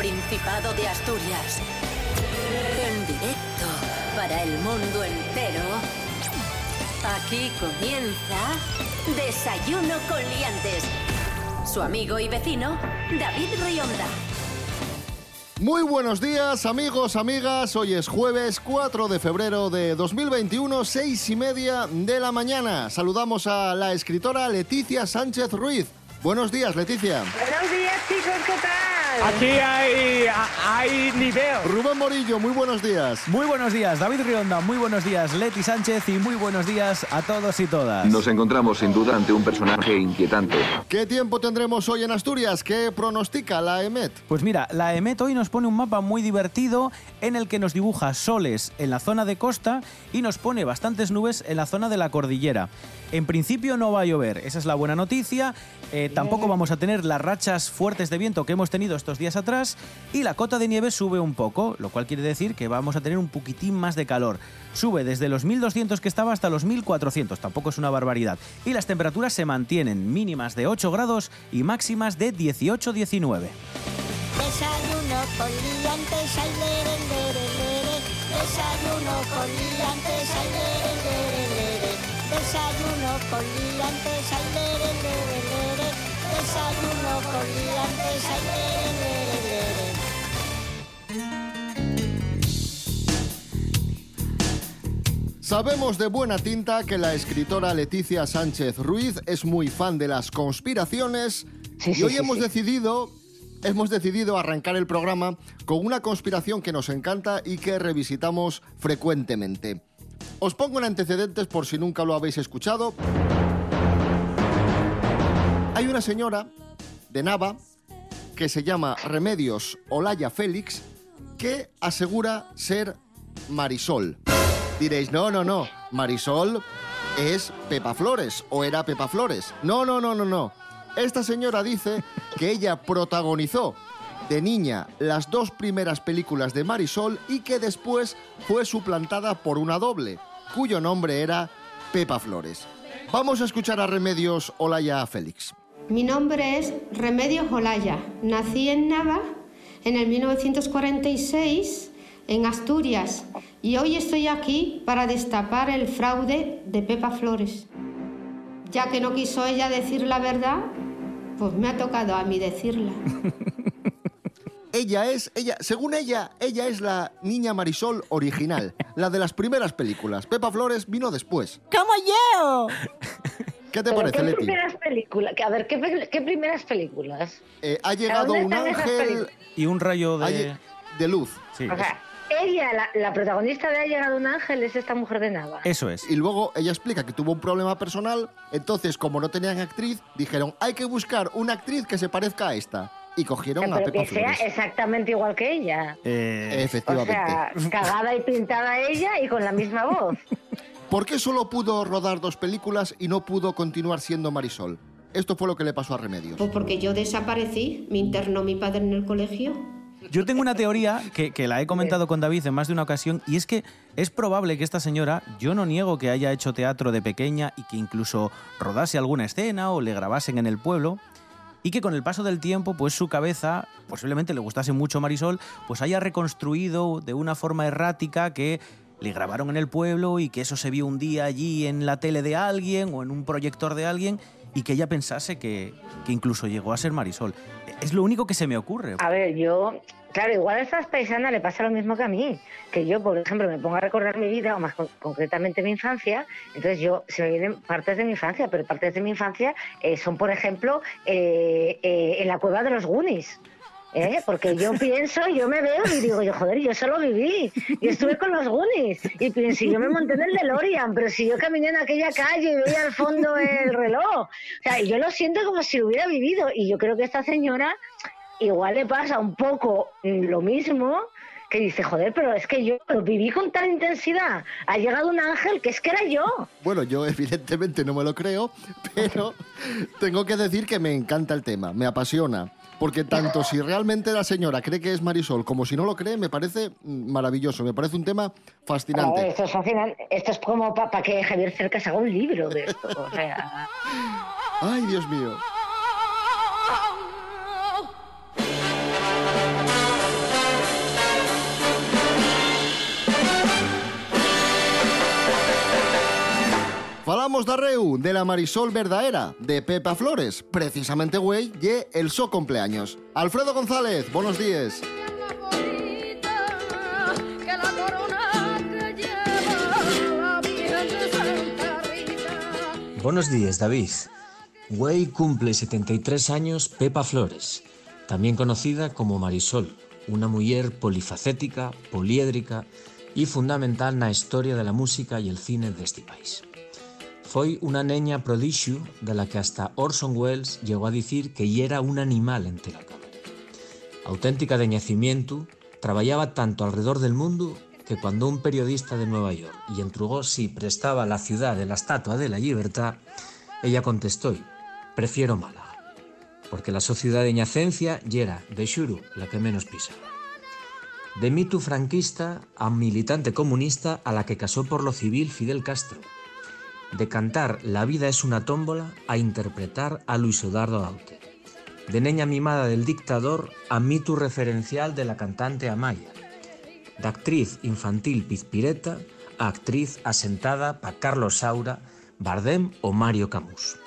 Principado de Asturias. En directo para el mundo entero. Aquí comienza Desayuno con Liantes. Su amigo y vecino, David Rionda. Muy buenos días, amigos, amigas. Hoy es jueves 4 de febrero de 2021, seis y media de la mañana. Saludamos a la escritora Leticia Sánchez Ruiz. Buenos días, Leticia. Buenos días, chicos, ¿qué tal? Aquí hay, hay nivel. Rubén Morillo, muy buenos días. Muy buenos días, David Rionda, muy buenos días, Leti Sánchez y muy buenos días a todos y todas. Nos encontramos sin duda ante un personaje inquietante. ¿Qué tiempo tendremos hoy en Asturias? ¿Qué pronostica la EMET? Pues mira, la EMET hoy nos pone un mapa muy divertido en el que nos dibuja soles en la zona de costa y nos pone bastantes nubes en la zona de la cordillera. En principio no va a llover, esa es la buena noticia. Eh, tampoco vamos a tener las rachas fuertes de viento que hemos tenido estos días atrás y la cota de nieve sube un poco, lo cual quiere decir que vamos a tener un poquitín más de calor. Sube desde los 1200 que estaba hasta los 1400, tampoco es una barbaridad. Y las temperaturas se mantienen mínimas de 8 grados y máximas de 18-19. Desayuno con liantes, ay, lere, lere, lere. Desayuno con liantes, ay, lere, lere, lere. Desayuno con liantes, ay, lere. Desayuno con liantes, ay, lere, lere, lere. Sabemos de buena tinta que la escritora Leticia Sánchez Ruiz es muy fan de las conspiraciones Sí, y sí, hoy sí, hemos sí. decidido hemos decidido arrancar el programa con una conspiración que nos encanta y que revisitamos frecuentemente. Os pongo en antecedentes por si nunca lo habéis escuchado. Hay una señora de Nava que se llama Remedios Olaya Félix que asegura ser Marisol. Diréis, no, no, no, Marisol es Pepa Flores o era Pepa Flores. No, no, no, no, no. Esta señora dice que ella protagonizó de niña las dos primeras películas de Marisol y que después fue suplantada por una doble, cuyo nombre era Pepa Flores. Vamos a escuchar a Remedios Olaya Félix. Mi nombre es Remedios Olaya. Nací en Nava en el 1946 en Asturias y hoy estoy aquí para destapar el fraude de Pepa Flores. Ya que no quiso ella decir la verdad, pues me ha tocado a mí decirla. Ella es, ella, según ella, ella es la niña Marisol original, la de las primeras películas. Pepa Flores vino después. ¡Como yo! ¿Qué te ¿Pero parece, ¿Qué Leti? primeras películas? A ver, ¿qué, qué primeras películas? Eh, ha llegado ¿Dónde un ángel? Y un rayo de... de luz. Sí, O sea, ella, la, la protagonista de Ha llegado un ángel, es esta mujer de Nava. eso es. Y luego ella explica que tuvo un problema personal, entonces como no tenían actriz, dijeron, hay que buscar una actriz que se parezca a esta. Y cogieron a Pero Pepa que sea Flores. exactamente igual que ella. Eh, O Efectivamente. sea, cagada y pintada ella y con la misma voz. ¿Por qué solo pudo rodar dos películas y no pudo continuar siendo Marisol? Esto fue lo que le pasó a Remedios. Pues porque yo desaparecí, me internó mi padre en el colegio. Yo tengo una teoría que, que la he comentado con David en más de una ocasión y es que es probable que esta señora, yo no niego que haya hecho teatro de pequeña y que incluso rodase alguna escena o le grabasen en el pueblo y que con el paso del tiempo pues su cabeza, posiblemente le gustase mucho Marisol, pues haya reconstruido de una forma errática que le grabaron en el pueblo y que eso se vio un día allí en la tele de alguien o en un proyector de alguien y que ella pensase que, que incluso llegó a ser Marisol. Es lo único que se me ocurre. A ver, yo, claro, igual a estas paisanas le pasa lo mismo que a mí, que yo, por ejemplo, me pongo a recordar mi vida, o más con- concretamente mi infancia, entonces yo, se me vienen partes de mi infancia, pero partes de mi infancia eh, son, por ejemplo, eh, eh, en la cueva de los Goonies. ¿Eh? Porque yo pienso, yo me veo y digo, yo joder, yo solo viví, yo estuve con los Goonies y pienso, yo me monté en el DeLorean, pero si yo caminé en aquella calle y veía al fondo el reloj, o sea, yo lo siento como si lo hubiera vivido y yo creo que esta señora igual le pasa un poco lo mismo que dice, joder, pero es que yo lo viví con tal intensidad. Ha llegado un ángel que es que era yo. Bueno, yo evidentemente no me lo creo, pero tengo que decir que me encanta el tema, me apasiona. Porque tanto si realmente la señora cree que es Marisol como si no lo cree, me parece maravilloso, me parece un tema fascinante. esto es fascinante. Esto es como para que Javier Cercas haga un libro de esto. O sea, Ay, Dios mío. Somos Darreu, de la Marisol Verdaera, de Pepa Flores. Precisamente, güey, ye el so cumpleaños. Alfredo González, buenos días. Buenos días, David. Güey cumple 73 años Pepa Flores, también conocida como Marisol, una mujer polifacética, poliédrica y fundamental na historia de la música y el cine de este país. Foi una neña prodigio de la que hasta Orson Welles llegó a decir que ya era un animal entre la. Auténtica de nacimiento, trabajaba tanto alrededor del mundo que cuando un periodista de Nueva York y entrugó si prestaba la ciudad de la Estatua de la Libertad, ella contestó, prefiero Málaga, porque la sociedad de Ñacencia yera, de xuru, la que menos pisaba. De mito franquista a militante comunista a la que casó por lo civil Fidel Castro. De cantar La vida es una tómbola a interpretar a Luis Eduardo Aute. De neña mimada del dictador a mito referencial de la cantante Amaya. De actriz infantil pizpireta a actriz asentada pa Carlos Saura, Bardem o Mario Camus.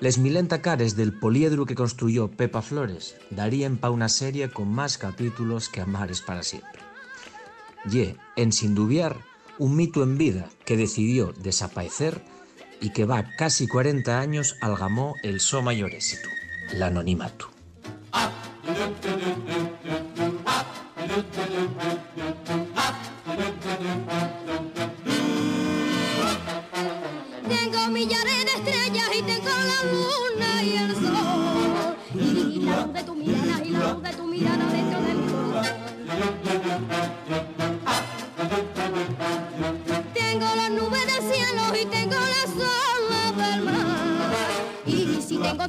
Les milenta cares del poliedro que construyó Pepa Flores darían pa una serie con más capítulos que Amares para siempre. Ye, en sin dubiar, un mito en vida que decidió desaparecer y que va casi 40 años algamó el so mayor éxito, el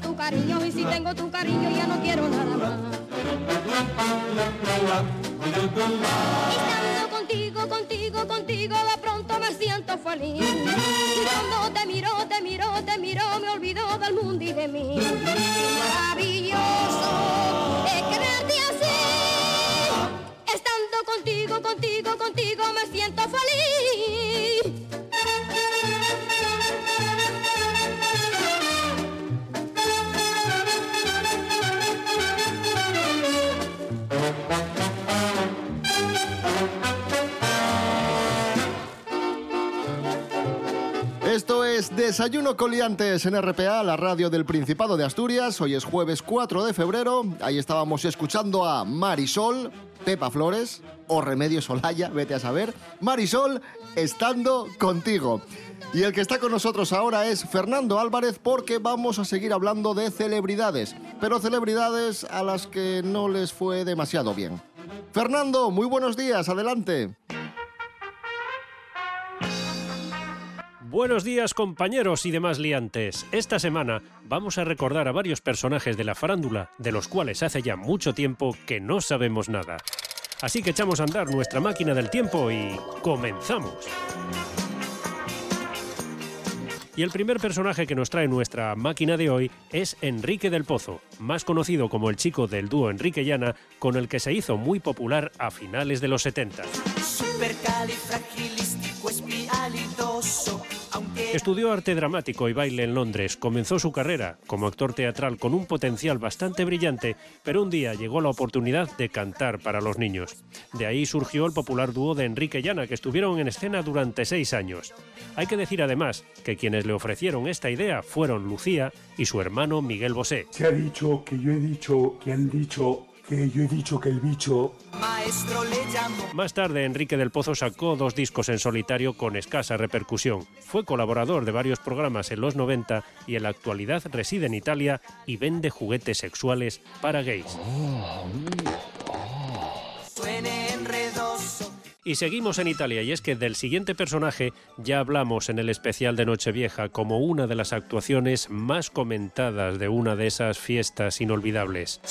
tu cariño, y si tengo tu cariño, ya no quiero nada más. Estando contigo, contigo, contigo, de pronto me siento feliz. Y cuando te miro, te miro, te miro, me olvido del mundo y de mí. Maravilloso es quererte así. Estando contigo, contigo, contigo, me siento Desayuno Coliantes en RPA, la radio del Principado de Asturias. Hoy es jueves 4 de febrero. Ahí estábamos escuchando a Marisol, Pepa Flores o Remedios Olaya, vete a saber. Marisol, estando contigo. Y el que está con nosotros ahora es Fernando Álvarez porque vamos a seguir hablando de celebridades, pero celebridades a las que no les fue demasiado bien. Fernando, muy buenos días, adelante. Buenos días compañeros y demás liantes. Esta semana vamos a recordar a varios personajes de la farándula de los cuales hace ya mucho tiempo que no sabemos nada. Así que echamos a andar nuestra máquina del tiempo y comenzamos. Y el primer personaje que nos trae nuesra máquina de hoy es Enrique del Pozo, más conocido como el chico del dúo Enrique Llana, con el que se hizo muy popular a finales de los 70. Estudió arte dramático y baile en Londres. Comenzó su carrera como actor teatral con un potencial bastante brillante, pero un día llegó la oportunidad de cantar para los niños. De ahí surgió el popular dúo de Enrique Llana, que estuvieron en escena durante seis años. Hay que decir además que quienes le ofrecieron esta idea fueron Lucía y su hermano Miguel Bosé. Se ha dicho que yo he dicho que han dicho que yo he dicho que el bicho Más tarde, Enrique del Pozo sacó dos discos en solitario con escasa repercusión. Fue colaborador de varios programas en los 90 y en la actualidad reside en Italia y vende juguetes sexuales para gays. Y seguimos en Italia, y es que del siguiente personaje ya hablamos en el especial de Nochevieja como una de las actuaciones más comentadas de una de esas fiestas inolvidables.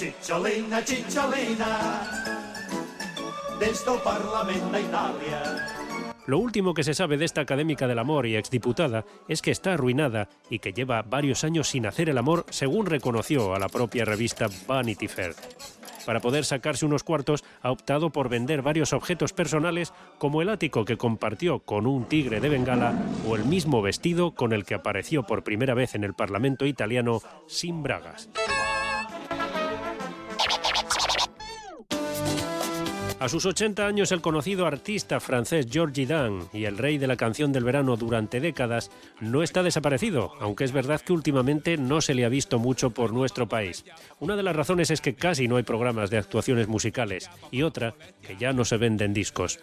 Sto Parlamento Italia. Lo último que se sabe de esta académica del amor y exdiputada es que está arruinada y que lleva varios años sin hacer el amor, según reconoció a la propia revista Vanity Fair. Para poder sacarse unos cuartos, ha optado por vender varios objetos personales como el ático que compartió con un tigre de Bengala o el mismo vestido con el que apareció por primera vez en el Parlamento italiano sin bragas. A sus 80 años, el conocido artista francés Georgie Dan y el rey de la canción del verano durante décadas no está desaparecido, aunque es verdad que últimamente no se le ha visto mucho por nuestro país. Una de las razones es que casi no hay programas de actuaciones musicales y otra, que ya no se venden discos.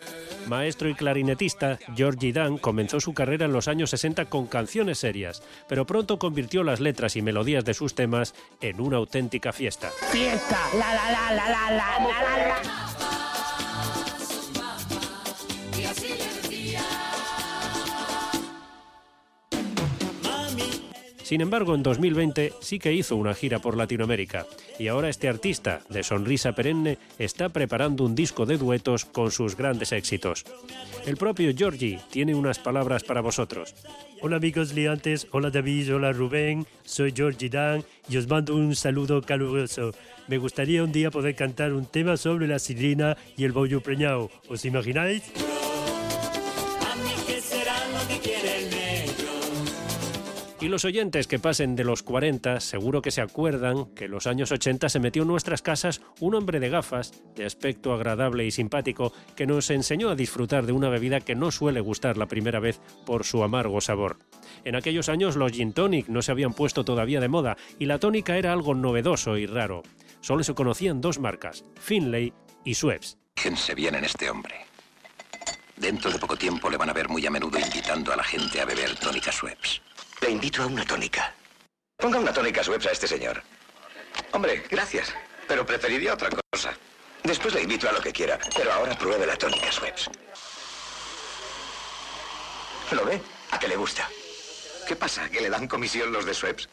Maestro y clarinetista, Georgie Dan comenzó su carrera en los años 60 con canciones serias, pero pronto convirtió las letras y melodías de sus temas en una auténtica fiesta. Fiesta, la la la la la la la la Sin embargo, en 2020 sí que hizo una gira por Latinoamérica y ahora este artista, de sonrisa perenne, está preparando un disco de duetos con sus grandes éxitos. El propio Georgie tiene unas palabras para vosotros. Hola amigos liantes, hola David, hola Rubén, soy Georgie Dan y os mando un saludo caluroso. Me gustaría un día poder cantar un tema sobre la sirena y el bollo preñado. ¿Os imagináis? Y los oyentes que pasen de los 40 seguro que se acuerdan que en los años 80 se metió en nuestras casas un hombre de gafas, de aspecto agradable y simpático, que nos enseñó a disfrutar de una bebida que no suele gustar la primera vez por su amargo sabor. En aquellos años los gin tonic no se habían puesto todavía de moda y la tónica era algo novedoso y raro. Solo se conocían dos marcas, Finlay y Schweppes. Fíjense bien en este hombre. Dentro de poco tiempo le van a ver muy a menudo invitando a la gente a beber tónica Schweppes. Le invito a una tónica. Ponga una tónica Schweppes a este señor. Hombre, gracias. Pero preferiría otra cosa. Después le invito a lo que quiera, pero ahora pruebe la tónica Schweppes. ¿Lo ve? ¿A qué le gusta? ¿Qué pasa? ¿Que le dan comisión los de Schweppes?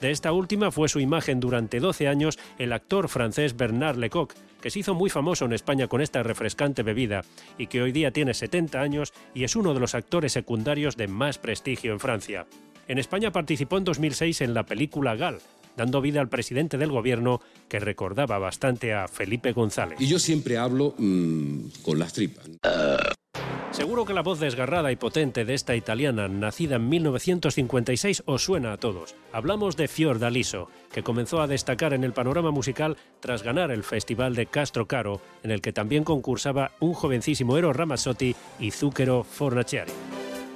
De esta última fue su imagen durante 12 años el actor francés Bernard Lecoq, que se hizo muy famoso en España con esta refrescante bebida y que hoy día tiene 70 años y es uno de los actores secundarios de más prestigio en Francia. En España participó en 2006 en la película Gal, dando vida al presidente del gobierno que recordaba bastante a Felipe González. Y yo siempre hablo mm, con las tripas. Seguro que la voz desgarrada y potente de esta italiana, nacida en 1956, os suena a todos. Hablamos de Fiordaliso, que comenzó a destacar en el panorama musical tras ganar el Festival de Castro Caro, en el que también concursaba un jovencísimo Eros Ramazzotti y Zucchero Fornaciari.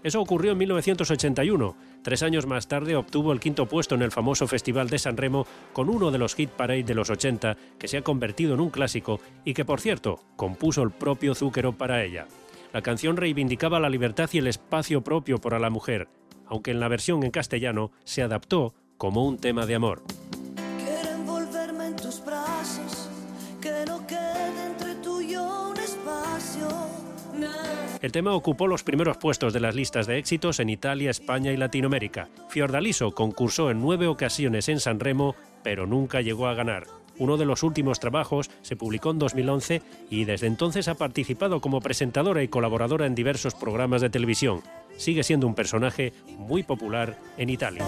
Eso ocurrió en 1981. Tres años más tarde obtuvo el quinto puesto en el famoso Festival de San Remo con uno de los hit parade de los 80 que se ha convertido en un clásico y que, por cierto, compuso el propio Zúquero para ella. La canción reivindicaba la libertad y el espacio propio para la mujer, aunque en la versión en castellano se adaptó como un tema de amor. El tema ocupó los primeros puestos de las listas de éxitos en Italia, España y Latinoamérica. Fiordaliso concursó en nueve ocasiones en San Remo, pero nunca llegó a ganar. Uno de los últimos trabajos se publicó en 2011 y desde entonces ha participado como presentadora y colaboradora en diversos programas de televisión. Sigue siendo un personaje muy popular en Italia.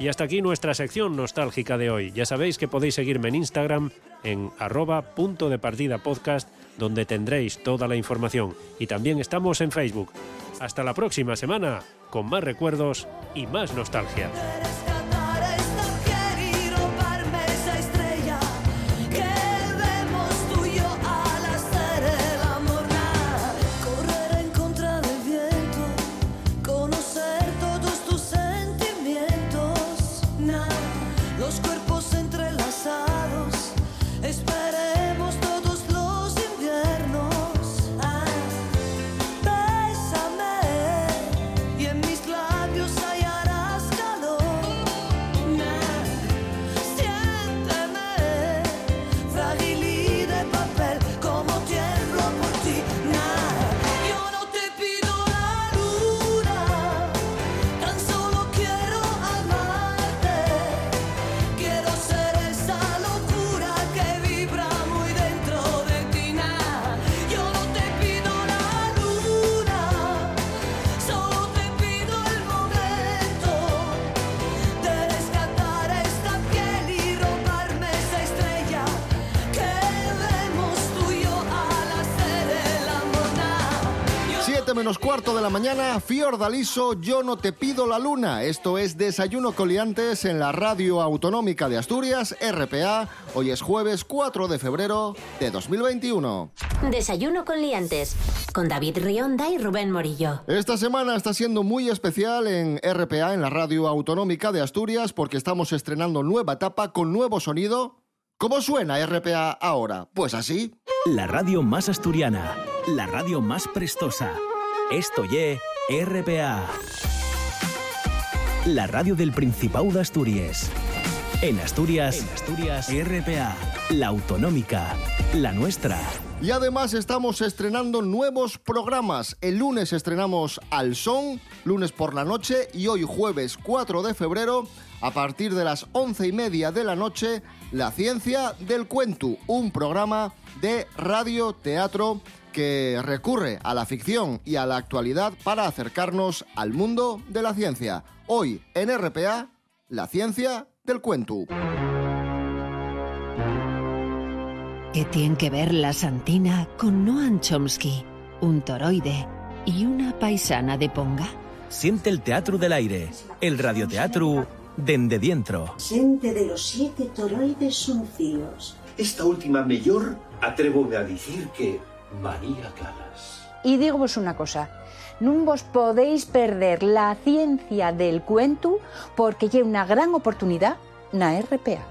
Y hasta aquí nuestra sección nostálgica de hoy. Ya sabéis que podéis seguirme en Instagram en arroba punto de partida podcast, donde tendréis toda la información. Y también estamos en Facebook. Hasta la próxima semana, con más recuerdos y más nostalgia. Cuarto de la mañana, Fiordaliso, yo no te pido la luna. Esto es Desayuno Coliantes en la Radio Autonómica de Asturias, RPA. Hoy es jueves 4 de febrero de 2021. Desayuno con liantes. Con David Rionda y Rubén Morillo. Esta semana está siendo muy especial en RPA, en la Radio Autonómica de Asturias, porque estamos estrenando nueva etapa con nuevo sonido. ¿Cómo suena RPA ahora? Pues así. La radio más asturiana, la radio más prestosa. Esto ye RPA. La radio del Principado de Asturias. En Asturias, en Asturias, RPA, la autonómica, la nuestra. Y además estamos estrenando nuevos programas. El lunes estrenamos Al Son, lunes por la noche, y hoy jueves 4 de febrero, a partir de las once y media de la noche, La Ciencia del Cuento, un programa de radio teatro que recurre a la ficción y a la actualidad para acercarnos al mundo de la ciencia. Hoy en RPA, La Ciencia del Cuento. ¿Qué tiene que ver la Santina con Noam Chomsky, un toroide y una paisana de Ponga? Siente el teatro del aire, el radioteatro dende dientro. Xente de los siete toroides suncios. Esta última mellor atrévome a dicir que María Calas. Y digo vos una cosa, non vos podéis perder la ciencia del cuento porque lle una gran oportunidad na RPA.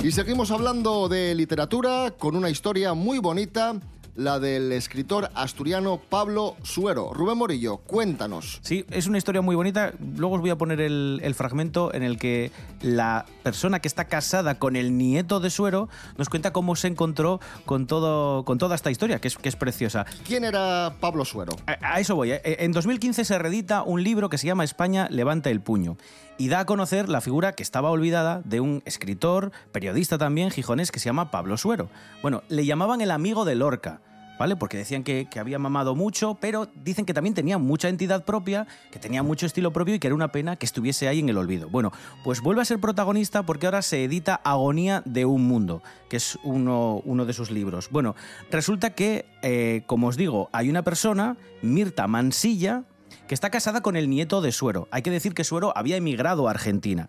Y seguimos hablando de literatura con una historia muy bonita, la del escritor asturiano Pablo Suero. Rubén Morillo, cuéntanos. Sí, es una historia muy bonita. Luego os voy a poner el, el fragmento en el que la persona que está casada con el nieto de Suero nos cuenta cómo se encontró con, todo, con toda esta historia, que es, que es preciosa. ¿Quién era Pablo Suero? A, a eso voy. ¿eh? En 2015 se reedita un libro que se llama España levanta el puño y da a conocer la figura que estaba olvidada de un escritor, periodista también, gijonés, que se llama Pablo Suero. Bueno, le llamaban el amigo de Lorca. ¿Vale? Porque decían que, que había mamado mucho, pero dicen que también tenía mucha entidad propia, que tenía mucho estilo propio y que era una pena que estuviese ahí en el olvido. Bueno, pues vuelve a ser protagonista porque ahora se edita Agonía de un Mundo, que es uno, uno de sus libros. Bueno, resulta que, eh, como os digo, hay una persona, Mirta Mansilla, que está casada con el nieto de Suero. Hay que decir que Suero había emigrado a Argentina.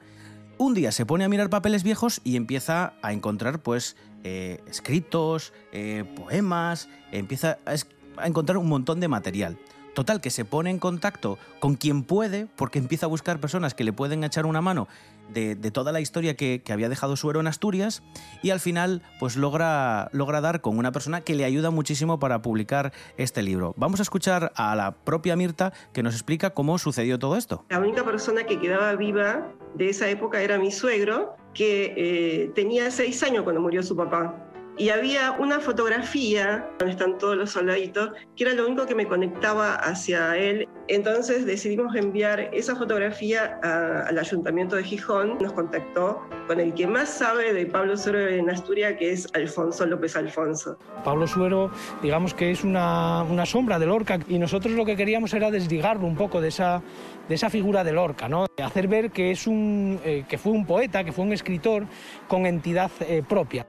Un día se pone a mirar papeles viejos y empieza a encontrar, pues, eh, escritos, eh, poemas, empieza a, encontrar un montón de material. Total, que se pone en contacto con quien puede, porque empieza a buscar personas que le pueden echar una mano de, toda la historia que, había dejado Suero en Asturias, y al final, pues logra, logra dar con una persona que le ayuda muchísimo para publicar este libro. Vamos a escuchar a la propia Mirta que nos explica cómo sucedió todo esto. La única persona que quedaba viva de esa época era mi suegro, que eh, tenía seis años cuando murió su papá. Y había una fotografía, donde están todos los soldaditos, que era lo único que me conectaba hacia él. Entonces decidimos enviar esa fotografía al ayuntamiento de Gijón. Nos contactó con el que más sabe de Pablo Suero en Asturias, que es Alfonso López Alfonso. Pablo Suero, digamos que es una, sombra de Lorca y nosotros lo que queríamos era desligarlo un poco de esa, figura de Lorca, ¿no? hacer ver que, es un, eh, que fue un poeta, que fue un escritor con entidad eh, propia.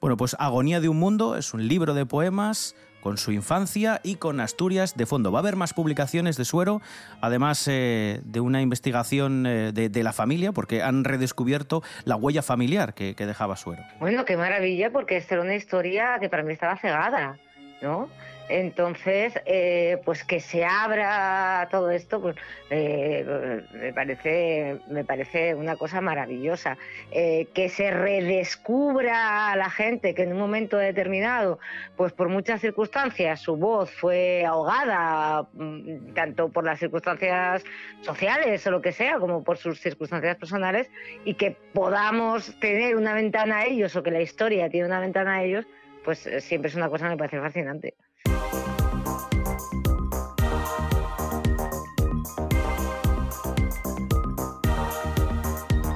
Bueno, pues Agonía de un Mundo es un libro de poemas con su infancia y con Asturias de fondo. Va a haber más publicaciones de Suero, además eh, de una investigación eh, de, la familia, porque han redescubierto la huella familiar que, que dejaba Suero. Bueno, qué maravilla, porque esta era una historia que para mí estaba cegada, ¿no? Entonces, eh, pues que se abra todo esto, pues eh, me parece, me parece una cosa maravillosa. Eh, que se redescubra a la gente que en un momento determinado, pues por muchas circunstancias, su voz fue ahogada, mm, tanto por las circunstancias sociales o lo que sea, como por sus circunstancias personales, y que podamos tener una ventana a ellos o que la historia tiene una ventana a ellos, pues eh, siempre es una cosa que me parece fascinante.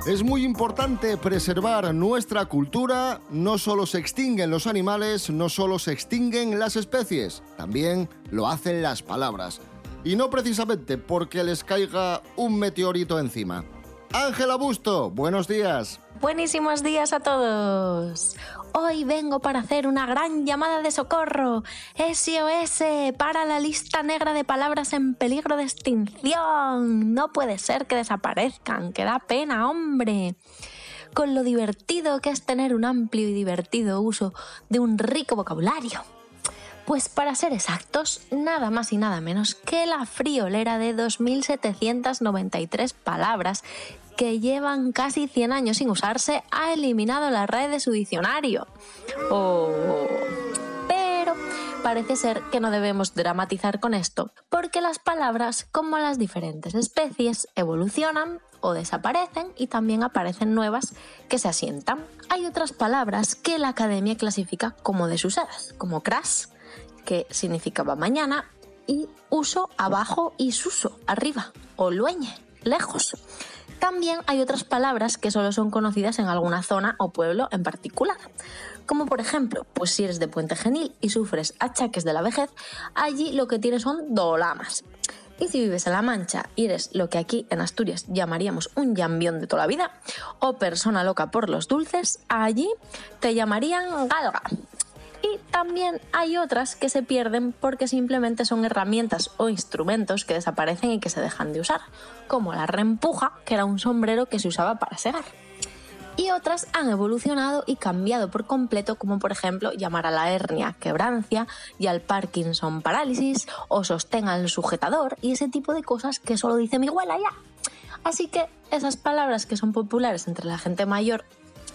Es muy importante preservar nuestra cultura, no solo se extinguen los animales, no solo se extinguen las especies, también lo hacen las palabras. Y no precisamente porque les caiga un meteorito encima. Ángela Busto, buenos días. Buenísimos días a todos. Hoy vengo para hacer una gran llamada de socorro. SOS para la lista negra de palabras en peligro de extinción. No puede ser que desaparezcan, que da pena, hombre. Con lo divertido que es tener un amplio y divertido uso de un rico vocabulario. Pues para ser exactos, nada más y nada menos que la friolera de 2.793 palabras que llevan casi 100 años sin usarse ha eliminado la red de su diccionario. Oh. Pero parece ser que no debemos dramatizar con esto, porque las palabras, como las diferentes especies, evolucionan o desaparecen y también aparecen nuevas que se asientan. Hay otras palabras que la academia clasifica como desusadas, como crash, que significaba mañana, y uso abajo y suso arriba, o lueñe, lejos. También hay otras palabras que solo son conocidas en alguna zona o pueblo en particular. Como por ejemplo, pues si eres de Puente Genil y sufres achaques de la vejez, allí lo que tienes son dolamas. Y si vives en La Mancha y eres lo que aquí en Asturias llamaríamos un llambión de toda la vida, o persona loca por los dulces, allí te llamarían galga. Y también hay otras que se pierden porque simplemente son herramientas o instrumentos que desaparecen y que se dejan de usar, como la rempuja, que era un sombrero que se usaba para segar. Y otras han evolucionado y cambiado por completo, como por ejemplo llamar a la hernia quebrancia y al Parkinson parálisis, o sostén al sujetador y ese tipo de cosas que solo dice mi abuela ya. Así que esas palabras que son populares entre la gente mayor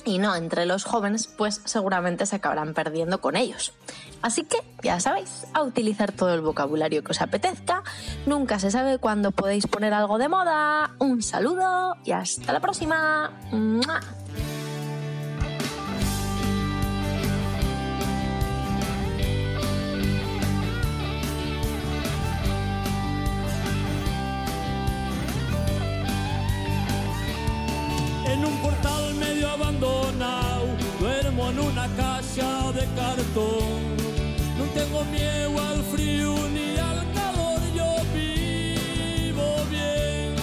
y no entre los jóvenes, pues seguramente se acabarán perdiendo con ellos. Así que ya sabéis, a utilizar todo el vocabulario que os apetezca. Nunca se sabe cuándo podéis poner algo de moda. Un saludo y hasta la próxima. En una casa de cartón. No tengo miedo al frío ni al calor, yo vivo bien.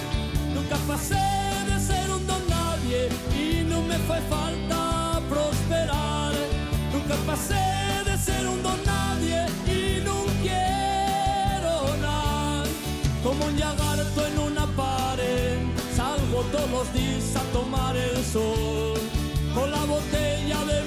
Nunca pasé de ser un don nadie y no me fue falta prosperar. Nunca pasé de ser un don nadie y no quiero nada. Como un lagarto en una pared, salgo todos los días a tomar el sol. Con la botella de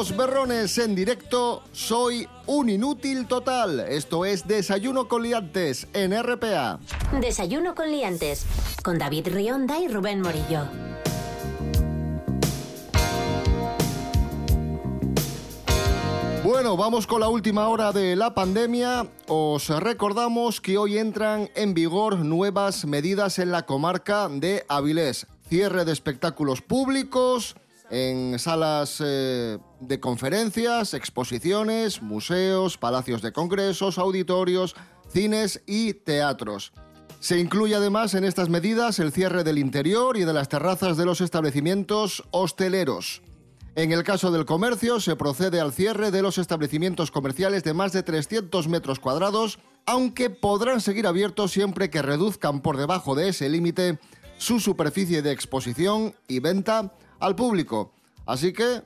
Los berrones en directo, soy un inútil total. Esto es Desayuno con liantes en RPA. Desayuno con liantes, con David Rionda y Rubén Morillo. Bueno, vamos con la última hora de la pandemia. Os recordamos que hoy entran en vigor nuevas medidas en la comarca de Avilés. Cierre de espectáculos públicos en salas eh, de conferencias, exposiciones, museos, palacios de congresos, auditorios, cines y teatros. Se incluye además en estas medidas el cierre del interior y de las terrazas de los establecimientos hosteleros. En el caso del comercio, se procede al cierre de los establecimientos comerciales de más de 300 metros cuadrados, aunque podrán seguir abiertos siempre que reduzcan por debajo de ese límite su superficie de exposición y venta al público. Así que,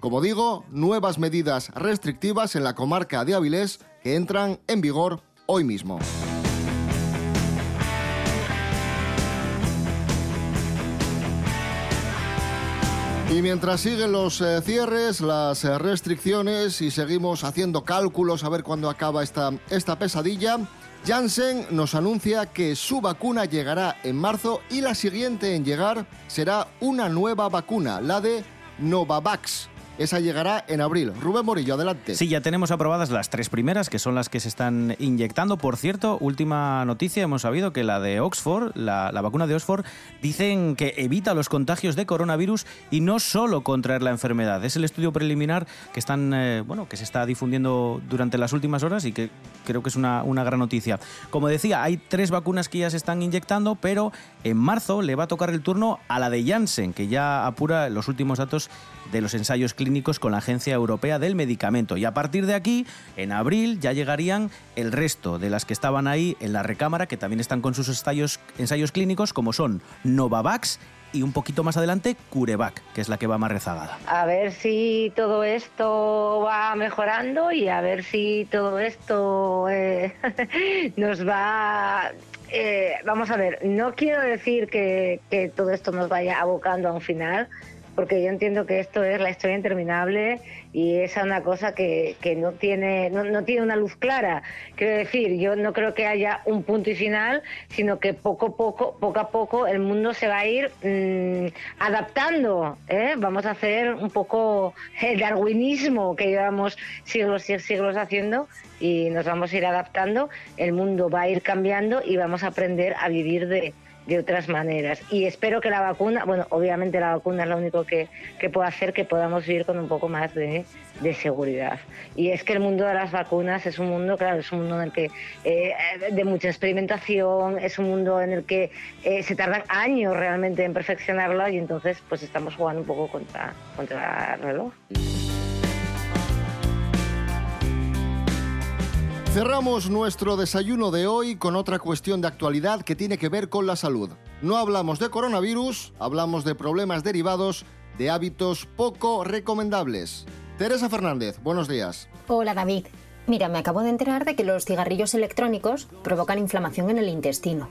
como digo, nuevas medidas restrictivas en la comarca de Avilés que entran en vigor hoy mismo. Y mientras siguen los eh, cierres, las eh, restricciones y seguimos haciendo cálculos a ver cuándo acaba esta, esta pesadilla, Janssen nos anuncia que su vacuna llegará en marzo y la siguiente en llegar será una nueva vacuna, la de Novavax. Esa llegará en abril. Rubén Morillo, adelante. Sí, ya tenemos aprobadas las tres primeras, que son las que se están inyectando. Por cierto, última noticia, hemos sabido que la de Oxford, la, vacuna de Oxford, dicen que evita los contagios de coronavirus y no solo contraer la enfermedad. Es el estudio preliminar que están, eh, bueno, que se está difundiendo durante las últimas horas y que creo que es una, una gran noticia. Como decía, hay tres vacunas que ya se están inyectando, pero en marzo le va a tocar el turno a la de Janssen, que ya apura los últimos datos de los ensayos clínicos con la Agencia Europea del Medicamento. Y a partir de aquí, en abril, ya llegarían el resto de las que estaban ahí en la recámara, que también están con sus ensayos, ensayos clínicos, como son Novavax y un poquito más adelante CureVac, que es la que va más rezagada. A ver si todo esto va mejorando y a ver si todo esto eh, nos va... eh, vamos a ver, no quiero decir que, que todo esto nos vaya abocando a un final, porque yo entiendo que esto es la historia interminable y es una cosa que, que no, tiene, no, no tiene una luz clara. Quiero decir, yo no creo que haya un punto y final, sino que poco a poco, poco a poco el mundo se va a ir mm, adaptando. ¿eh? Vamos a hacer un poco el darwinismo que llevamos siglos y siglos haciendo y nos vamos a ir adaptando. El mundo va a ir cambiando y vamos a aprender a vivir de, de otras maneras. Y espero que la vacuna, bueno, obviamente la vacuna es lo único que, que puede hacer que podamos vivir con un poco más de, de seguridad. Y es que el mundo de las vacunas es un mundo, claro, es un mundo en el que eh, de mucha experimentación, es un mundo en el que eh, se tardan años realmente en perfeccionarlo y entonces pues estamos jugando un poco contra, contra el reloj. Cerramos nuestro desayuno de hoy con otra cuestión de actualidad que tiene que ver con la salud. No hablamos de coronavirus, hablamos de problemas derivados de hábitos poco recomendables. Teresa Fernández, buenos días. Hola David. Mira, me acabo de enterar de que los cigarrillos electrónicos provocan inflamación en el intestino.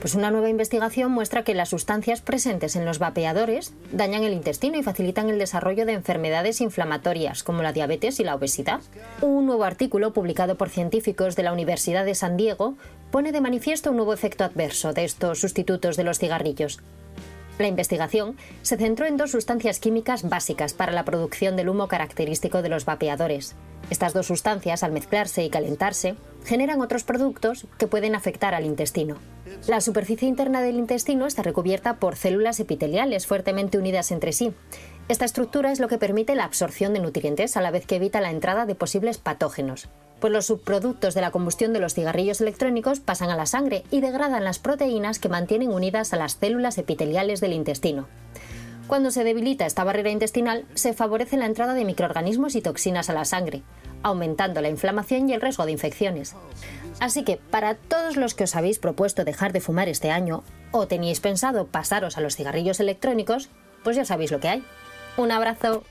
Pues una nueva investigación muestra que las sustancias presentes en los vapeadores dañan el intestino y facilitan el desarrollo de enfermedades inflamatorias como la diabetes y la obesidad. Un nuevo artículo publicado por científicos de la Universidad de San Diego pone de manifiesto un nuevo efecto adverso de estos sustitutos de los cigarrillos. La investigación se centró en dos sustancias químicas básicas para la producción del humo característico de los vapeadores. Estas dos sustancias, al mezclarse y calentarse, generan otros productos que pueden afectar al intestino. La superficie interna del intestino está recubierta por células epiteliales fuertemente unidas entre sí. Esta estructura es lo que permite la absorción de nutrientes a la vez que evita la entrada de posibles patógenos. Pues los subproductos de la combustión de los cigarrillos electrónicos pasan a la sangre y degradan las proteínas que mantienen unidas a las células epiteliales del intestino. Cuando se debilita esta barrera intestinal, se favorece la entrada de microorganismos y toxinas a la sangre, aumentando la inflamación y el riesgo de infecciones. Así que, para todos los que os habéis propuesto dejar de fumar este año, o teníais pensado pasaros a los cigarrillos electrónicos, pues ya sabéis lo que hay. Un abrazo.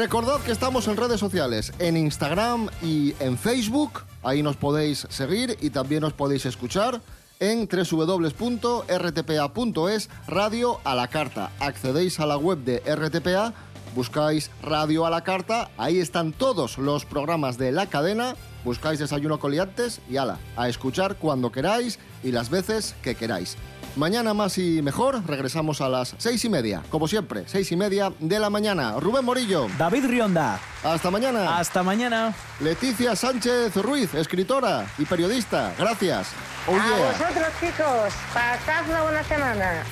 Recordad que estamos en redes sociales, en Instagram y en Facebook. Ahí nos podéis seguir y también nos podéis escuchar en www.rtpa.es Radio a la Carta. Accedéis a la web de RTPA, buscáis Radio a la Carta, ahí están todos los programas de la cadena, buscáis Desayuno Coliantes y ala, a escuchar cuando queráis y las veces que queráis. Mañana más y mejor, regresamos a las seis y media, como siempre, seis y media de la mañana. Rubén Morillo. David Rionda. Hasta mañana. Hasta mañana. Leticia Sánchez Ruiz, escritora y periodista. Gracias. Oh, a vosotros chicos, pasad una buena semana.